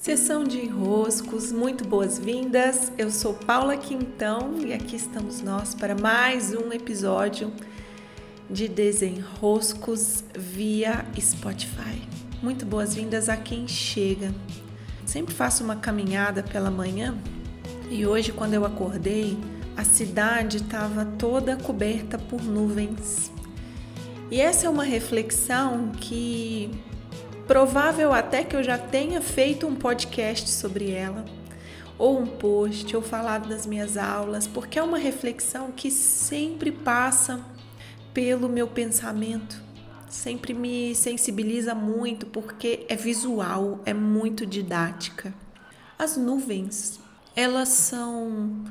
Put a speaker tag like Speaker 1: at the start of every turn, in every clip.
Speaker 1: Sessão de enroscos, muito boas-vindas. Eu sou Paula Quintão e aqui estamos nós para mais um episódio de desenroscos via Spotify. Muito boas-vindas a quem chega. Sempre faço uma caminhada pela manhã e hoje, quando eu acordei, a cidade estava toda coberta por nuvens. E essa é uma reflexão que Provável até que eu já tenha feito um podcast sobre ela, ou um post, ou falado das minhas aulas, porque é uma reflexão que sempre passa pelo meu pensamento, sempre me sensibiliza muito, porque é visual, é muito didática. As nuvens, elas são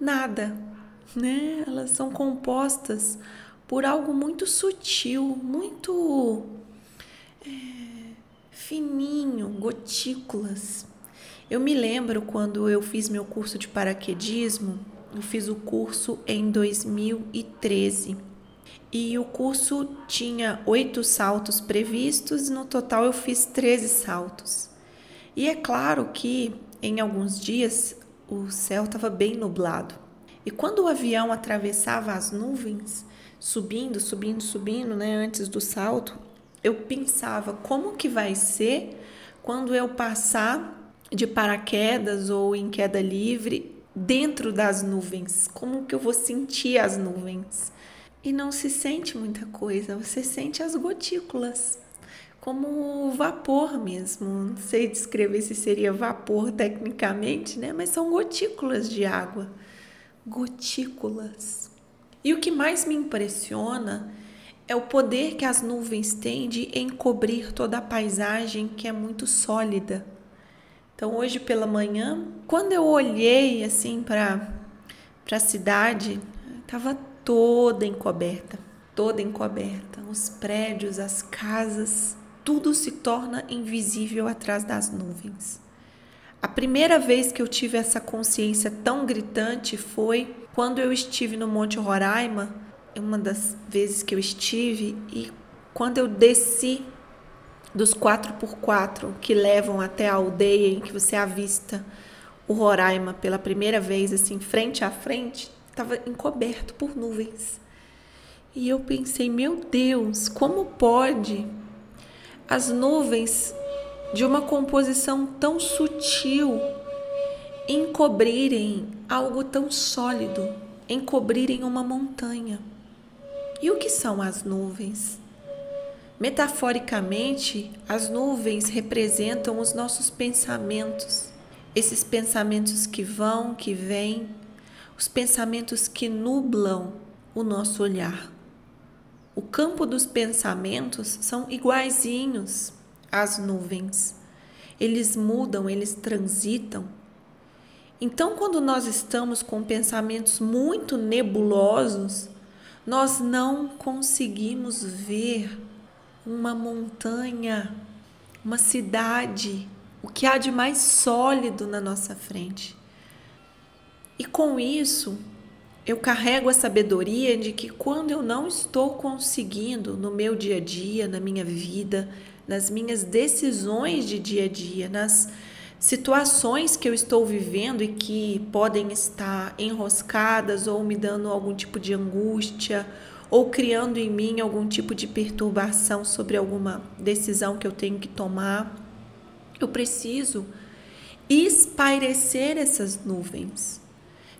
Speaker 1: nada, né? Elas são compostas por algo muito sutil, muito fininho, gotículas. Eu me lembro quando eu fiz meu curso de paraquedismo, eu fiz o curso em 2013 e o curso tinha oito saltos previstos, no total eu fiz 13 saltos. E é claro que em alguns dias o céu estava bem nublado. E quando o avião atravessava as nuvens, subindo, subindo, subindo, né, antes do salto, eu pensava como que vai ser quando eu passar de paraquedas ou em queda livre dentro das nuvens, como que eu vou sentir as nuvens. E não se sente muita coisa, você sente as gotículas, como vapor mesmo. Não sei descrever se seria vapor tecnicamente, né? Mas são gotículas de água. Gotículas. E o que mais me impressiona é o poder que as nuvens têm de encobrir toda a paisagem que é muito sólida. Então, hoje pela manhã, quando eu olhei assim para a cidade, estava toda encoberta, toda encoberta. Os prédios, as casas, tudo se torna invisível atrás das nuvens. A primeira vez que eu tive essa consciência tão gritante foi quando eu estive no Monte Roraima uma das vezes que eu estive e quando eu desci dos 4x4 que levam até a aldeia em que você avista o Roraima pela primeira vez, assim, frente a frente, estava encoberto por nuvens. E eu pensei, meu Deus, como pode as nuvens de uma composição tão sutil encobrirem algo tão sólido, encobrirem uma montanha? E o que são as nuvens? Metaforicamente, as nuvens representam os nossos pensamentos, esses pensamentos que vão, que vêm, os pensamentos que nublam o nosso olhar. O campo dos pensamentos são iguaizinhos às nuvens. Eles mudam, eles transitam. Então, quando nós estamos com pensamentos muito nebulosos, nós não conseguimos ver uma montanha, uma cidade, o que há de mais sólido na nossa frente. E com isso, eu carrego a sabedoria de que quando eu não estou conseguindo no meu dia a dia, na minha vida, nas minhas decisões de dia a dia, nas situações que eu estou vivendo e que podem estar enroscadas ou me dando algum tipo de angústia ou criando em mim algum tipo de perturbação sobre alguma decisão que eu tenho que tomar. Eu preciso espairecer essas nuvens,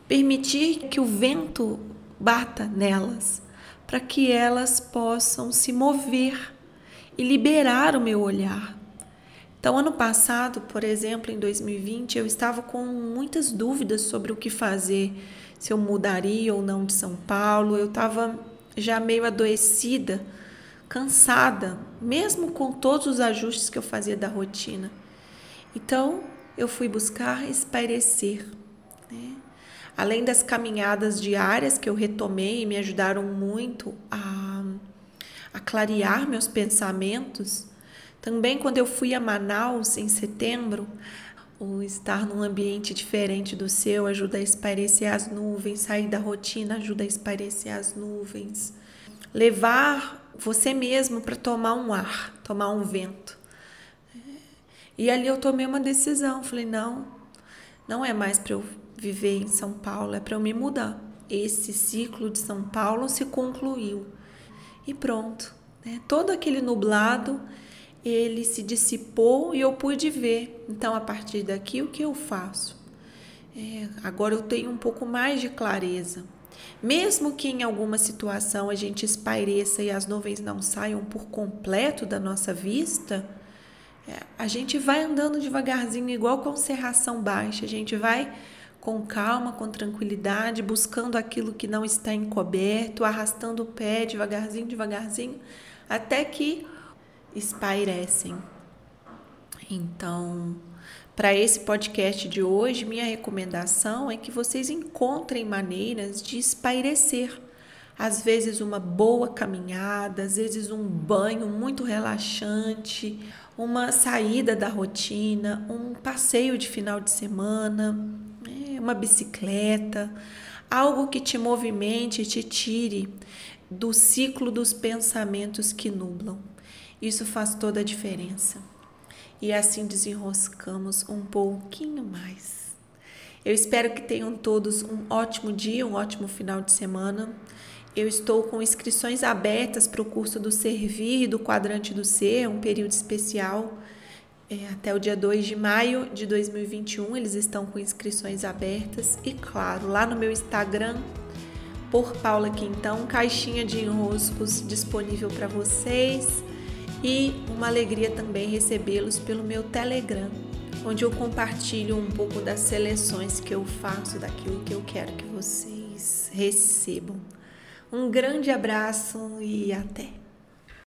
Speaker 1: permitir que o vento bata nelas, para que elas possam se mover e liberar o meu olhar então, ano passado, por exemplo, em 2020, eu estava com muitas dúvidas sobre o que fazer, se eu mudaria ou não de São Paulo. Eu estava já meio adoecida, cansada, mesmo com todos os ajustes que eu fazia da rotina. Então, eu fui buscar espairecer. Né? Além das caminhadas diárias que eu retomei e me ajudaram muito a, a clarear meus pensamentos, também quando eu fui a Manaus em setembro, o estar num ambiente diferente do seu ajuda a espairecer as nuvens, sair da rotina ajuda a espairecer as nuvens. Levar você mesmo para tomar um ar, tomar um vento. E ali eu tomei uma decisão, falei, não, não é mais para eu viver em São Paulo, é para eu me mudar. Esse ciclo de São Paulo se concluiu. E pronto, né? Todo aquele nublado, ele se dissipou e eu pude ver. Então, a partir daqui, o que eu faço? É, agora eu tenho um pouco mais de clareza. Mesmo que em alguma situação a gente espaireça e as nuvens não saiam por completo da nossa vista, é, a gente vai andando devagarzinho, igual com serração baixa, a gente vai com calma, com tranquilidade, buscando aquilo que não está encoberto, arrastando o pé devagarzinho, devagarzinho, até que espairecem. Então, para esse podcast de hoje, minha recomendação é que vocês encontrem maneiras de espairecer. Às vezes, uma boa caminhada, às vezes, um banho muito relaxante, uma saída da rotina, um passeio de final de semana, né, uma bicicleta, algo que te movimente e te tire do ciclo dos pensamentos que nublam. Isso faz toda a diferença e assim desenroscamos um pouquinho mais. Eu espero que tenham todos um ótimo dia, um ótimo final de semana. Eu estou com inscrições abertas para o curso do Servir e do Quadrante do Ser, um período especial. É, até o dia 2 de maio de 2021, eles estão com inscrições abertas. E claro, lá no meu Instagram, por Paula Quintão, caixinha de enroscos disponível para vocês e uma alegria também recebê-los pelo meu Telegram, onde eu compartilho um pouco das seleções que eu faço daquilo que eu quero que vocês recebam. Um grande abraço e até!